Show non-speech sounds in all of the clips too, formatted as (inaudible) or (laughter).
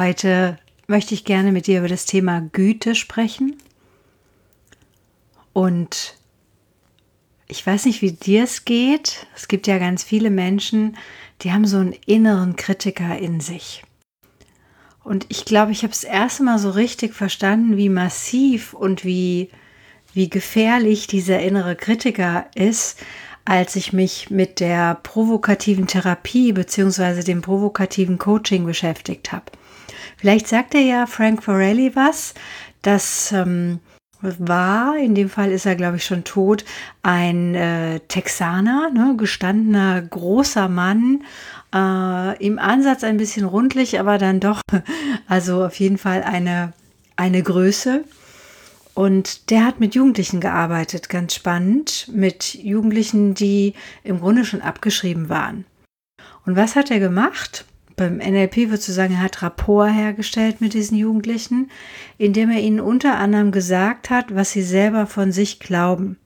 Heute möchte ich gerne mit dir über das Thema Güte sprechen. Und ich weiß nicht, wie dir es geht. Es gibt ja ganz viele Menschen, die haben so einen inneren Kritiker in sich. Und ich glaube, ich habe es erste Mal so richtig verstanden, wie massiv und wie, wie gefährlich dieser innere Kritiker ist, als ich mich mit der provokativen Therapie bzw. dem provokativen Coaching beschäftigt habe. Vielleicht sagt er ja Frank Forelli was, das ähm, war, in dem Fall ist er, glaube ich, schon tot, ein äh, Texaner, ne, gestandener großer Mann, äh, im Ansatz ein bisschen rundlich, aber dann doch, (laughs) also auf jeden Fall eine, eine Größe. Und der hat mit Jugendlichen gearbeitet, ganz spannend, mit Jugendlichen, die im Grunde schon abgeschrieben waren. Und was hat er gemacht? Beim NLP würdest du sagen, er hat Rapport hergestellt mit diesen Jugendlichen, indem er ihnen unter anderem gesagt hat, was sie selber von sich glauben.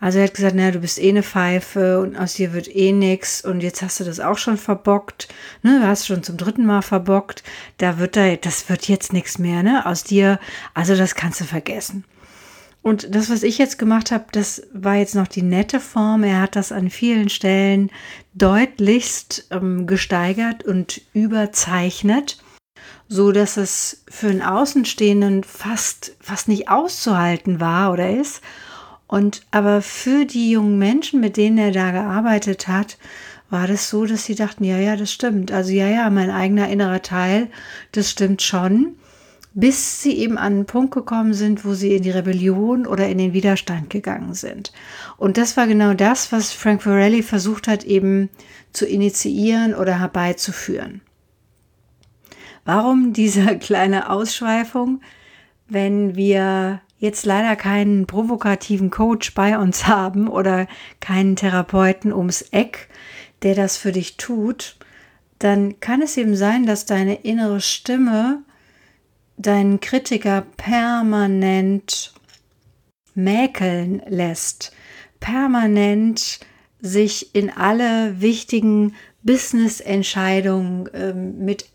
Also er hat gesagt, naja, du bist eh eine Pfeife und aus dir wird eh nix und jetzt hast du das auch schon verbockt, ne, du hast schon zum dritten Mal verbockt, da wird da, das wird jetzt nichts mehr, ne, aus dir, also das kannst du vergessen. Und das, was ich jetzt gemacht habe, das war jetzt noch die nette Form. Er hat das an vielen Stellen deutlichst ähm, gesteigert und überzeichnet, so dass es für einen Außenstehenden fast, fast nicht auszuhalten war oder ist. Und aber für die jungen Menschen, mit denen er da gearbeitet hat, war das so, dass sie dachten, ja, ja, das stimmt. Also ja, ja, mein eigener innerer Teil, das stimmt schon bis sie eben an einen Punkt gekommen sind, wo sie in die Rebellion oder in den Widerstand gegangen sind. Und das war genau das, was Frank Vorelli versucht hat, eben zu initiieren oder herbeizuführen. Warum diese (laughs) kleine Ausschweifung, wenn wir jetzt leider keinen provokativen Coach bei uns haben oder keinen Therapeuten ums Eck, der das für dich tut, dann kann es eben sein, dass deine innere Stimme deinen Kritiker permanent mäkeln lässt, permanent sich in alle wichtigen Business-Entscheidungen äh, mit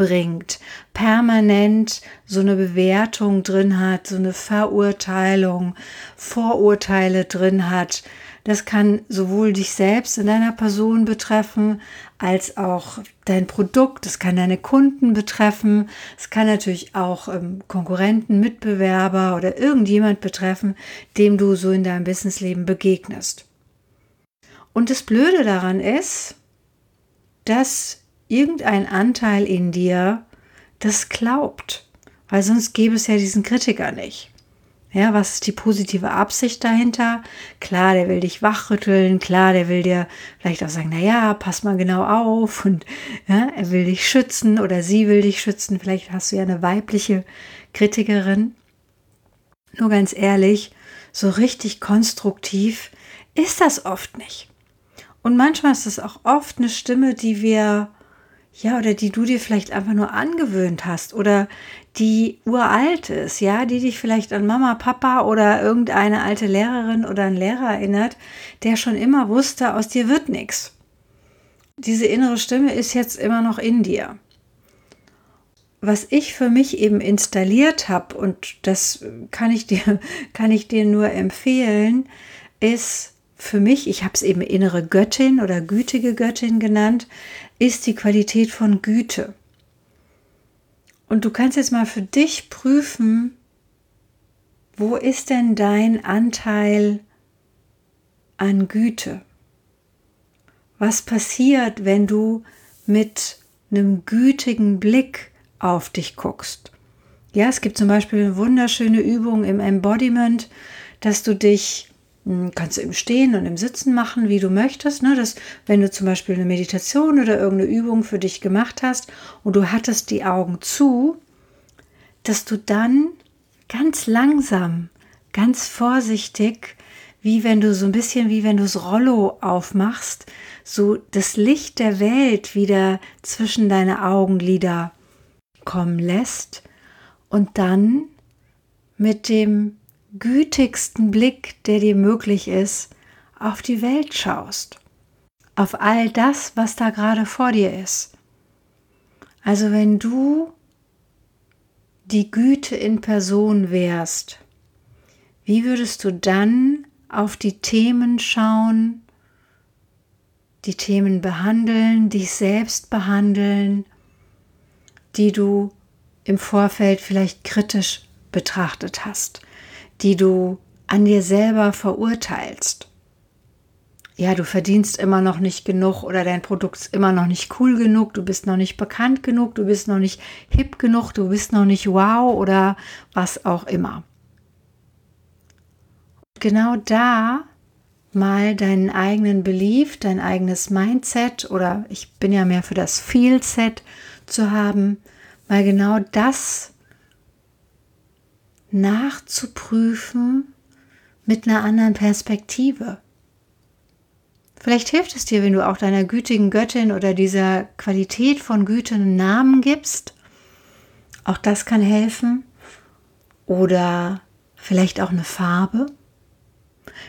einbringt, permanent so eine Bewertung drin hat, so eine Verurteilung, Vorurteile drin hat, das kann sowohl dich selbst in deiner Person betreffen, als auch dein Produkt. Das kann deine Kunden betreffen. Es kann natürlich auch ähm, Konkurrenten, Mitbewerber oder irgendjemand betreffen, dem du so in deinem Businessleben begegnest. Und das Blöde daran ist, dass irgendein Anteil in dir das glaubt, weil sonst gäbe es ja diesen Kritiker nicht. Ja, was ist die positive Absicht dahinter? Klar, der will dich wachrütteln, klar, der will dir vielleicht auch sagen, na ja, pass mal genau auf und ja, er will dich schützen oder sie will dich schützen. Vielleicht hast du ja eine weibliche Kritikerin. Nur ganz ehrlich, so richtig konstruktiv ist das oft nicht. Und manchmal ist es auch oft eine Stimme, die wir ja, oder die du dir vielleicht einfach nur angewöhnt hast oder die uralt ist, ja, die dich vielleicht an Mama, Papa oder irgendeine alte Lehrerin oder einen Lehrer erinnert, der schon immer wusste, aus dir wird nichts. Diese innere Stimme ist jetzt immer noch in dir. Was ich für mich eben installiert habe, und das kann ich dir, (laughs) kann ich dir nur empfehlen, ist für mich, ich habe es eben innere Göttin oder gütige Göttin genannt, ist die Qualität von Güte. Und du kannst jetzt mal für dich prüfen, wo ist denn dein Anteil an Güte? Was passiert, wenn du mit einem gütigen Blick auf dich guckst? Ja, es gibt zum Beispiel eine wunderschöne Übung im Embodiment, dass du dich kannst du im Stehen und im Sitzen machen, wie du möchtest. Ne? Das, wenn du zum Beispiel eine Meditation oder irgendeine Übung für dich gemacht hast und du hattest die Augen zu, dass du dann ganz langsam, ganz vorsichtig, wie wenn du so ein bisschen wie wenn du das Rollo aufmachst, so das Licht der Welt wieder zwischen deine Augenlider kommen lässt und dann mit dem gütigsten Blick, der dir möglich ist, auf die Welt schaust, auf all das, was da gerade vor dir ist. Also wenn du die Güte in Person wärst, wie würdest du dann auf die Themen schauen, die Themen behandeln, dich selbst behandeln, die du im Vorfeld vielleicht kritisch betrachtet hast, die du an dir selber verurteilst. Ja, du verdienst immer noch nicht genug oder dein Produkt ist immer noch nicht cool genug, du bist noch nicht bekannt genug, du bist noch nicht hip genug, du bist noch nicht wow oder was auch immer. Genau da mal deinen eigenen Belief, dein eigenes Mindset oder ich bin ja mehr für das Feel-Set zu haben, mal genau das nachzuprüfen mit einer anderen Perspektive. Vielleicht hilft es dir, wenn du auch deiner gütigen Göttin oder dieser Qualität von Güte einen Namen gibst. Auch das kann helfen. Oder vielleicht auch eine Farbe.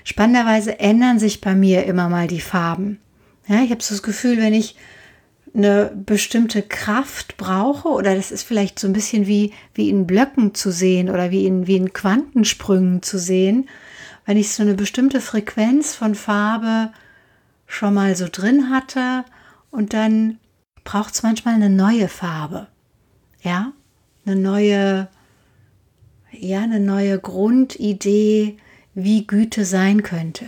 Spannenderweise ändern sich bei mir immer mal die Farben. Ja, ich habe so das Gefühl, wenn ich eine bestimmte Kraft brauche oder das ist vielleicht so ein bisschen wie, wie in Blöcken zu sehen oder wie in, wie in Quantensprüngen zu sehen, wenn ich so eine bestimmte Frequenz von Farbe schon mal so drin hatte und dann braucht es manchmal eine neue Farbe. Ja, eine neue, ja, eine neue Grundidee, wie Güte sein könnte.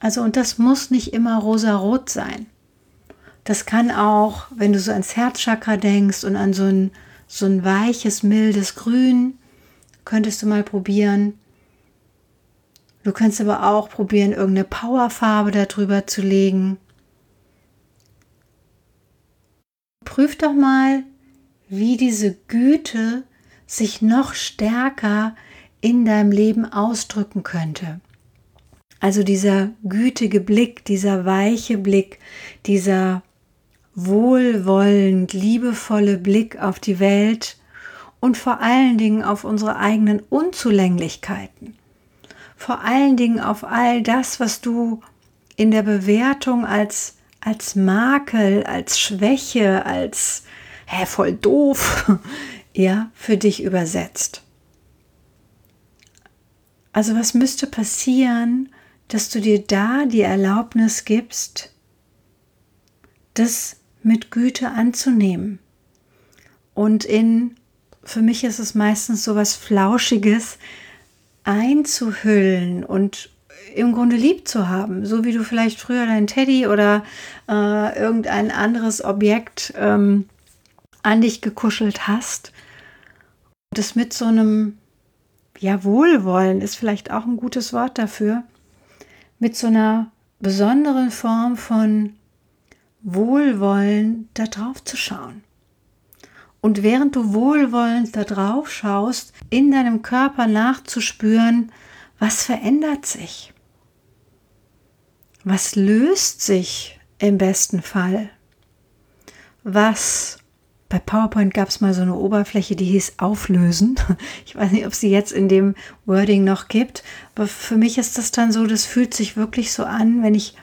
Also, und das muss nicht immer rosa-rot sein. Das kann auch, wenn du so ans Herzchakra denkst und an so ein, so ein weiches, mildes Grün, könntest du mal probieren. Du kannst aber auch probieren, irgendeine Powerfarbe darüber zu legen. Prüf doch mal, wie diese Güte sich noch stärker in deinem Leben ausdrücken könnte. Also dieser gütige Blick, dieser weiche Blick, dieser wohlwollend, liebevolle Blick auf die Welt und vor allen Dingen auf unsere eigenen Unzulänglichkeiten. Vor allen Dingen auf all das, was du in der Bewertung als, als Makel, als Schwäche, als hä, voll doof, (laughs) ja, für dich übersetzt. Also was müsste passieren, dass du dir da die Erlaubnis gibst, das mit Güte anzunehmen. Und in, für mich ist es meistens so was Flauschiges, einzuhüllen und im Grunde lieb zu haben, so wie du vielleicht früher dein Teddy oder äh, irgendein anderes Objekt ähm, an dich gekuschelt hast. Das mit so einem, ja, Wohlwollen ist vielleicht auch ein gutes Wort dafür, mit so einer besonderen Form von Wohlwollen da drauf zu schauen. Und während du wohlwollend da drauf schaust, in deinem Körper nachzuspüren, was verändert sich? Was löst sich im besten Fall? Was bei PowerPoint gab es mal so eine Oberfläche, die hieß Auflösen. (laughs) Ich weiß nicht, ob sie jetzt in dem Wording noch gibt, aber für mich ist das dann so, das fühlt sich wirklich so an, wenn ich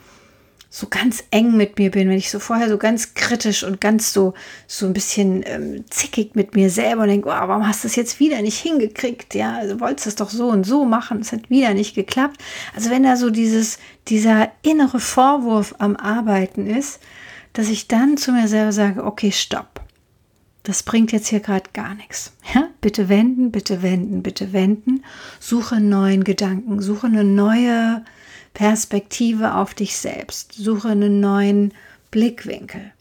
so ganz eng mit mir bin, wenn ich so vorher so ganz kritisch und ganz so, so ein bisschen ähm, zickig mit mir selber und denke, oh, warum hast du es jetzt wieder nicht hingekriegt? Ja, also wolltest es doch so und so machen, es hat wieder nicht geklappt. Also wenn da so dieses, dieser innere Vorwurf am Arbeiten ist, dass ich dann zu mir selber sage, okay, stopp. Das bringt jetzt hier gerade gar nichts. Ja? Bitte wenden, bitte wenden, bitte wenden. Suche neuen Gedanken, suche eine neue Perspektive auf dich selbst. Suche einen neuen Blickwinkel.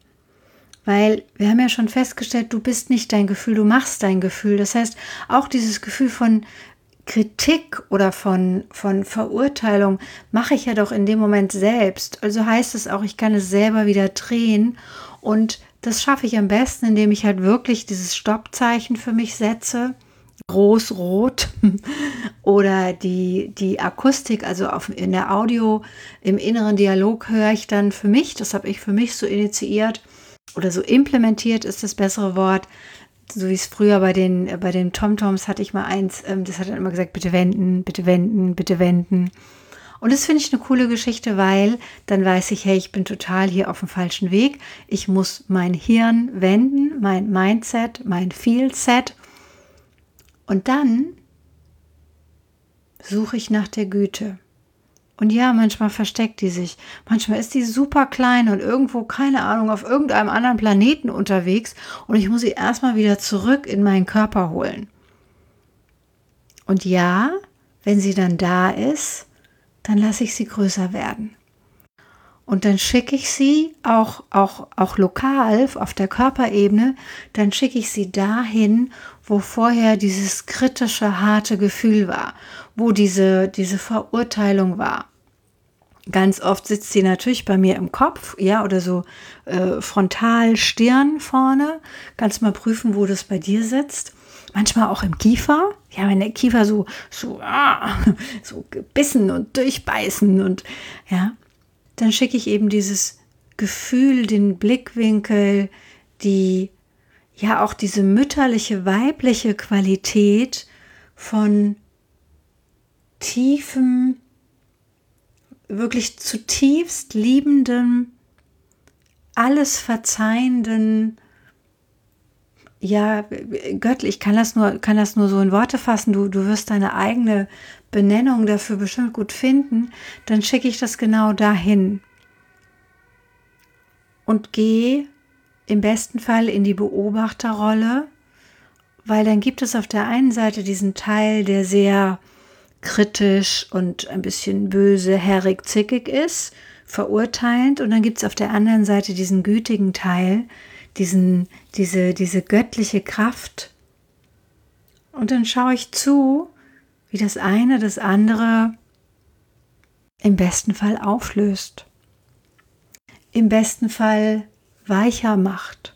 Weil wir haben ja schon festgestellt, du bist nicht dein Gefühl, du machst dein Gefühl. Das heißt, auch dieses Gefühl von Kritik oder von, von Verurteilung mache ich ja doch in dem Moment selbst. Also heißt es auch, ich kann es selber wieder drehen und das schaffe ich am besten, indem ich halt wirklich dieses Stoppzeichen für mich setze, groß rot (laughs) oder die, die Akustik, also auf, in der Audio, im inneren Dialog höre ich dann für mich, das habe ich für mich so initiiert oder so implementiert ist das bessere Wort, so wie es früher bei den, bei den TomToms hatte ich mal eins, ähm, das hat dann immer gesagt, bitte wenden, bitte wenden, bitte wenden. Und das finde ich eine coole Geschichte, weil dann weiß ich, hey, ich bin total hier auf dem falschen Weg. Ich muss mein Hirn wenden, mein Mindset, mein Feelset. Und dann suche ich nach der Güte. Und ja, manchmal versteckt die sich. Manchmal ist die super klein und irgendwo, keine Ahnung, auf irgendeinem anderen Planeten unterwegs und ich muss sie erstmal wieder zurück in meinen Körper holen. Und ja, wenn sie dann da ist, dann lasse ich sie größer werden. Und dann schicke ich sie auch, auch, auch lokal auf der Körperebene, dann schicke ich sie dahin, wo vorher dieses kritische, harte Gefühl war, wo diese, diese Verurteilung war. Ganz oft sitzt sie natürlich bei mir im Kopf, ja, oder so äh, frontal Stirn vorne. Kannst mal prüfen, wo das bei dir sitzt. Manchmal auch im Kiefer. Ja, wenn der Kiefer so, so, ah, so gebissen und durchbeißen und ja, dann schicke ich eben dieses Gefühl, den Blickwinkel, die ja auch diese mütterliche, weibliche Qualität von tiefem, wirklich zutiefst liebenden, alles verzeihenden, ja, göttlich, kann das nur, kann das nur so in Worte fassen, du, du wirst deine eigene Benennung dafür bestimmt gut finden, dann schicke ich das genau dahin. Und gehe im besten Fall in die Beobachterrolle, weil dann gibt es auf der einen Seite diesen Teil, der sehr kritisch und ein bisschen böse, herrig, zickig ist, verurteilend, und dann gibt es auf der anderen Seite diesen gütigen Teil, diesen, diese, diese göttliche Kraft. Und dann schaue ich zu, wie das eine das andere im besten Fall auflöst, im besten Fall weicher macht,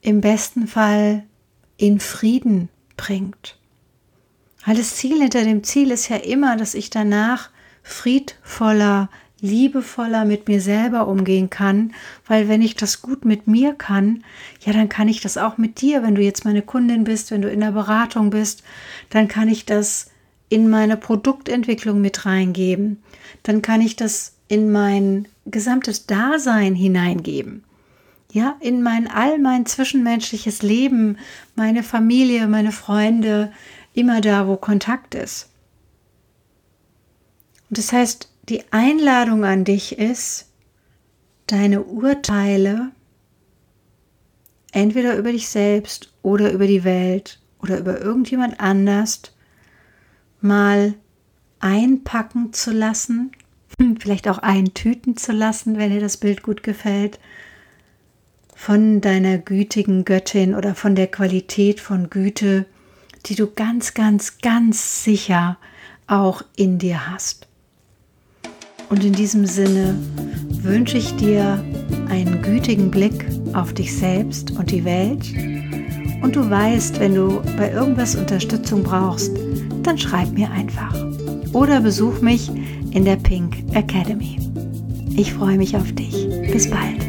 im besten Fall in Frieden bringt. Weil das Ziel hinter dem Ziel ist ja immer, dass ich danach friedvoller, liebevoller mit mir selber umgehen kann, weil wenn ich das gut mit mir kann, ja, dann kann ich das auch mit dir, wenn du jetzt meine Kundin bist, wenn du in der Beratung bist, dann kann ich das in meine Produktentwicklung mit reingeben. Dann kann ich das in mein gesamtes Dasein hineingeben. Ja, in mein all mein zwischenmenschliches Leben, meine Familie, meine Freunde, immer da, wo Kontakt ist. Und das heißt, die Einladung an dich ist, deine Urteile entweder über dich selbst oder über die Welt oder über irgendjemand anders mal einpacken zu lassen, vielleicht auch eintüten zu lassen, wenn dir das Bild gut gefällt, von deiner gütigen Göttin oder von der Qualität von Güte, die du ganz, ganz, ganz sicher auch in dir hast. Und in diesem Sinne wünsche ich dir einen gütigen Blick auf dich selbst und die Welt. Und du weißt, wenn du bei irgendwas Unterstützung brauchst, dann schreib mir einfach. Oder besuch mich in der Pink Academy. Ich freue mich auf dich. Bis bald.